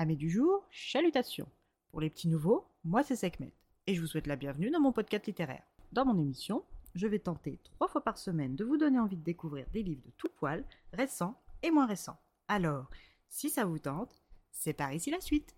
Amis du jour, chalutations. Pour les petits nouveaux, moi c'est Sekhmet et je vous souhaite la bienvenue dans mon podcast littéraire. Dans mon émission, je vais tenter trois fois par semaine de vous donner envie de découvrir des livres de tout poil, récents et moins récents. Alors, si ça vous tente, c'est par ici la suite.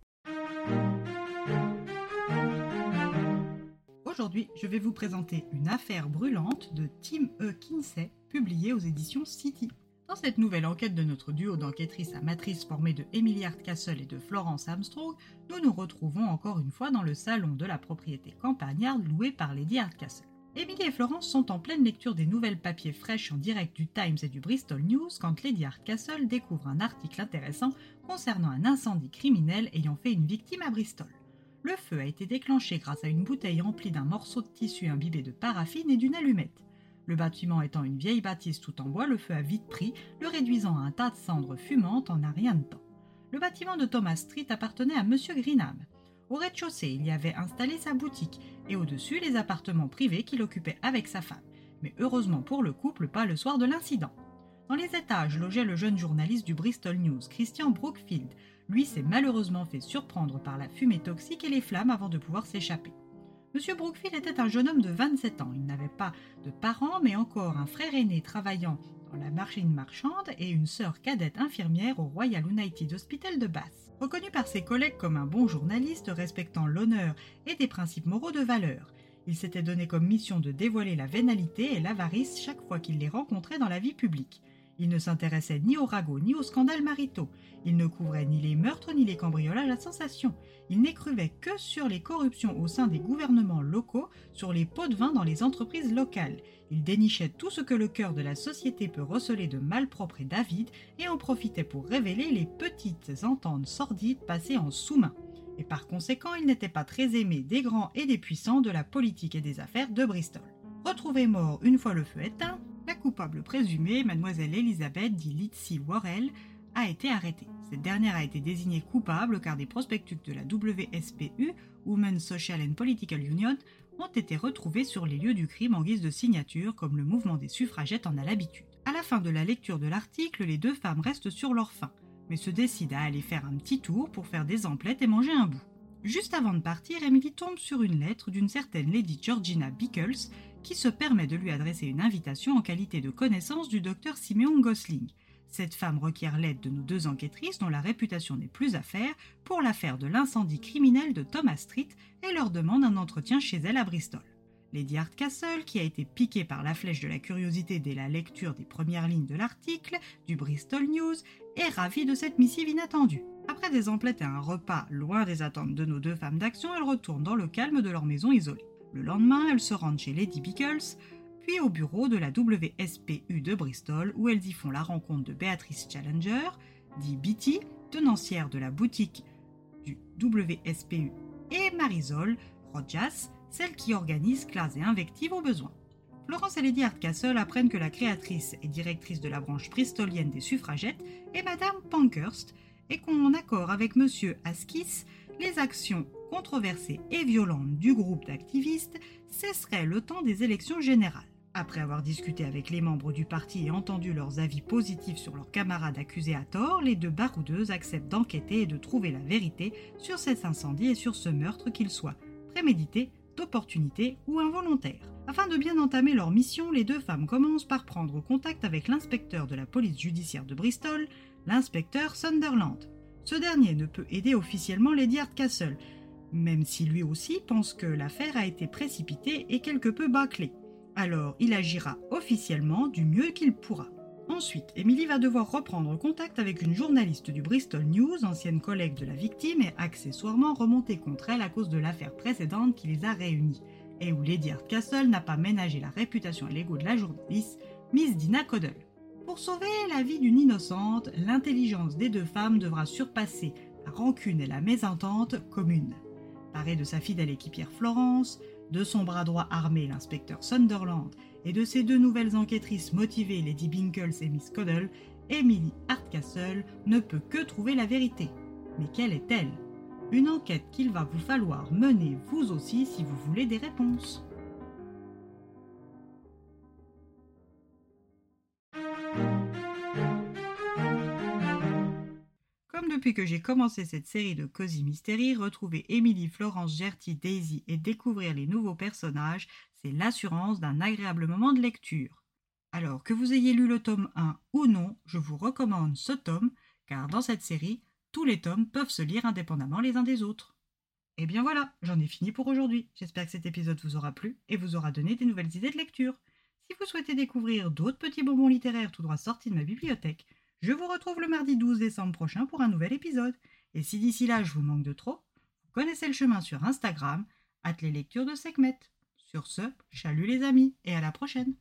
Aujourd'hui, je vais vous présenter une affaire brûlante de Tim E. Kinsey, publiée aux éditions City. Dans cette nouvelle enquête de notre duo d'enquêtrices amatrices formé de Emily Hardcastle et de Florence Armstrong, nous nous retrouvons encore une fois dans le salon de la propriété campagnarde louée par Lady Hardcastle. Emily et Florence sont en pleine lecture des nouvelles papiers fraîches en direct du Times et du Bristol News quand Lady Hardcastle découvre un article intéressant concernant un incendie criminel ayant fait une victime à Bristol. Le feu a été déclenché grâce à une bouteille remplie d'un morceau de tissu imbibé de paraffine et d'une allumette. Le bâtiment étant une vieille bâtisse tout en bois, le feu a vite pris, le réduisant à un tas de cendres fumantes en un rien de temps. Le bâtiment de Thomas Street appartenait à M. Greenham. Au rez-de-chaussée, il y avait installé sa boutique, et au-dessus les appartements privés qu'il occupait avec sa femme. Mais heureusement pour le couple, pas le soir de l'incident. Dans les étages logeait le jeune journaliste du Bristol News, Christian Brookfield. Lui s'est malheureusement fait surprendre par la fumée toxique et les flammes avant de pouvoir s'échapper. Monsieur Brookfield était un jeune homme de 27 ans. Il n'avait pas de parents, mais encore un frère aîné travaillant dans la machine marchande et une sœur cadette infirmière au Royal United Hospital de Bath. Reconnu par ses collègues comme un bon journaliste respectant l'honneur et des principes moraux de valeur, il s'était donné comme mission de dévoiler la vénalité et l'avarice chaque fois qu'il les rencontrait dans la vie publique. Il ne s'intéressait ni aux ragots ni aux scandales maritaux. Il ne couvrait ni les meurtres ni les cambriolages à sensation. Il n'écrivait que sur les corruptions au sein des gouvernements locaux, sur les pots de vin dans les entreprises locales. Il dénichait tout ce que le cœur de la société peut receler de malpropre et d'avide et en profitait pour révéler les petites ententes sordides passées en sous-main. Et par conséquent, il n'était pas très aimé des grands et des puissants de la politique et des affaires de Bristol. Retrouvé mort une fois le feu éteint, coupable présumée, mademoiselle Elizabeth dit Litzy Worrell, a été arrêtée. Cette dernière a été désignée coupable car des prospectus de la WSPU, Women's Social and Political Union, ont été retrouvés sur les lieux du crime en guise de signature, comme le mouvement des suffragettes en a l'habitude. À la fin de la lecture de l'article, les deux femmes restent sur leur faim, mais se décident à aller faire un petit tour pour faire des emplettes et manger un bout. Juste avant de partir, Emily tombe sur une lettre d'une certaine Lady Georgina Bickles qui se permet de lui adresser une invitation en qualité de connaissance du docteur Simeon Gosling. Cette femme requiert l'aide de nos deux enquêtrices dont la réputation n'est plus à faire pour l'affaire de l'incendie criminel de Thomas Street et leur demande un entretien chez elle à Bristol. Lady Hardcastle, qui a été piquée par la flèche de la curiosité dès la lecture des premières lignes de l'article du Bristol News, est ravie de cette missive inattendue. Après des emplettes et un repas loin des attentes de nos deux femmes d'action, elles retournent dans le calme de leur maison isolée. Le lendemain, elles se rendent chez Lady Bickles, puis au bureau de la WSPU de Bristol, où elles y font la rencontre de Béatrice Challenger, dit Bitty, tenancière de la boutique du WSPU, et Marisol Rojas, celle qui organise classes et invectives au besoin. Florence et Lady Hardcastle apprennent que la créatrice et directrice de la branche bristolienne des suffragettes est Madame Pankhurst et qu'en accord avec Monsieur Askis, les actions controversées et violentes du groupe d'activistes cesseraient le temps des élections générales. Après avoir discuté avec les membres du parti et entendu leurs avis positifs sur leurs camarades accusés à tort, les deux baroudeuses acceptent d'enquêter et de trouver la vérité sur cet incendie et sur ce meurtre qu'il soit prémédité, d'opportunité ou involontaire. Afin de bien entamer leur mission, les deux femmes commencent par prendre contact avec l'inspecteur de la police judiciaire de Bristol, l'inspecteur Sunderland. Ce dernier ne peut aider officiellement Lady Hardcastle, même si lui aussi pense que l'affaire a été précipitée et quelque peu bâclée. Alors il agira officiellement du mieux qu'il pourra. Ensuite, Emily va devoir reprendre contact avec une journaliste du Bristol News, ancienne collègue de la victime et accessoirement remontée contre elle à cause de l'affaire précédente qui les a réunis, et où Lady Hardcastle n'a pas ménagé la réputation et l'ego de la journaliste, Miss Dina Coddle. Pour sauver la vie d'une innocente, l'intelligence des deux femmes devra surpasser la rancune et la mésentente commune. Parée de sa fidèle équipière Florence, de son bras droit armé l'inspecteur Sunderland et de ses deux nouvelles enquêtrices motivées Lady Binkles et Miss Coddle, Emily Hardcastle ne peut que trouver la vérité. Mais quelle est-elle? Une enquête qu'il va vous falloir mener vous aussi si vous voulez des réponses. Depuis que j'ai commencé cette série de Cozy Mystery, retrouver Émilie, Florence, Gertie, Daisy et découvrir les nouveaux personnages, c'est l'assurance d'un agréable moment de lecture. Alors que vous ayez lu le tome 1 ou non, je vous recommande ce tome, car dans cette série, tous les tomes peuvent se lire indépendamment les uns des autres. Et bien voilà, j'en ai fini pour aujourd'hui. J'espère que cet épisode vous aura plu et vous aura donné des nouvelles idées de lecture. Si vous souhaitez découvrir d'autres petits bonbons littéraires tout droit sortis de ma bibliothèque, je vous retrouve le mardi 12 décembre prochain pour un nouvel épisode. Et si d'ici là je vous manque de trop, vous connaissez le chemin sur Instagram, at les lectures de Sekhmet. Sur ce, chalut les amis et à la prochaine.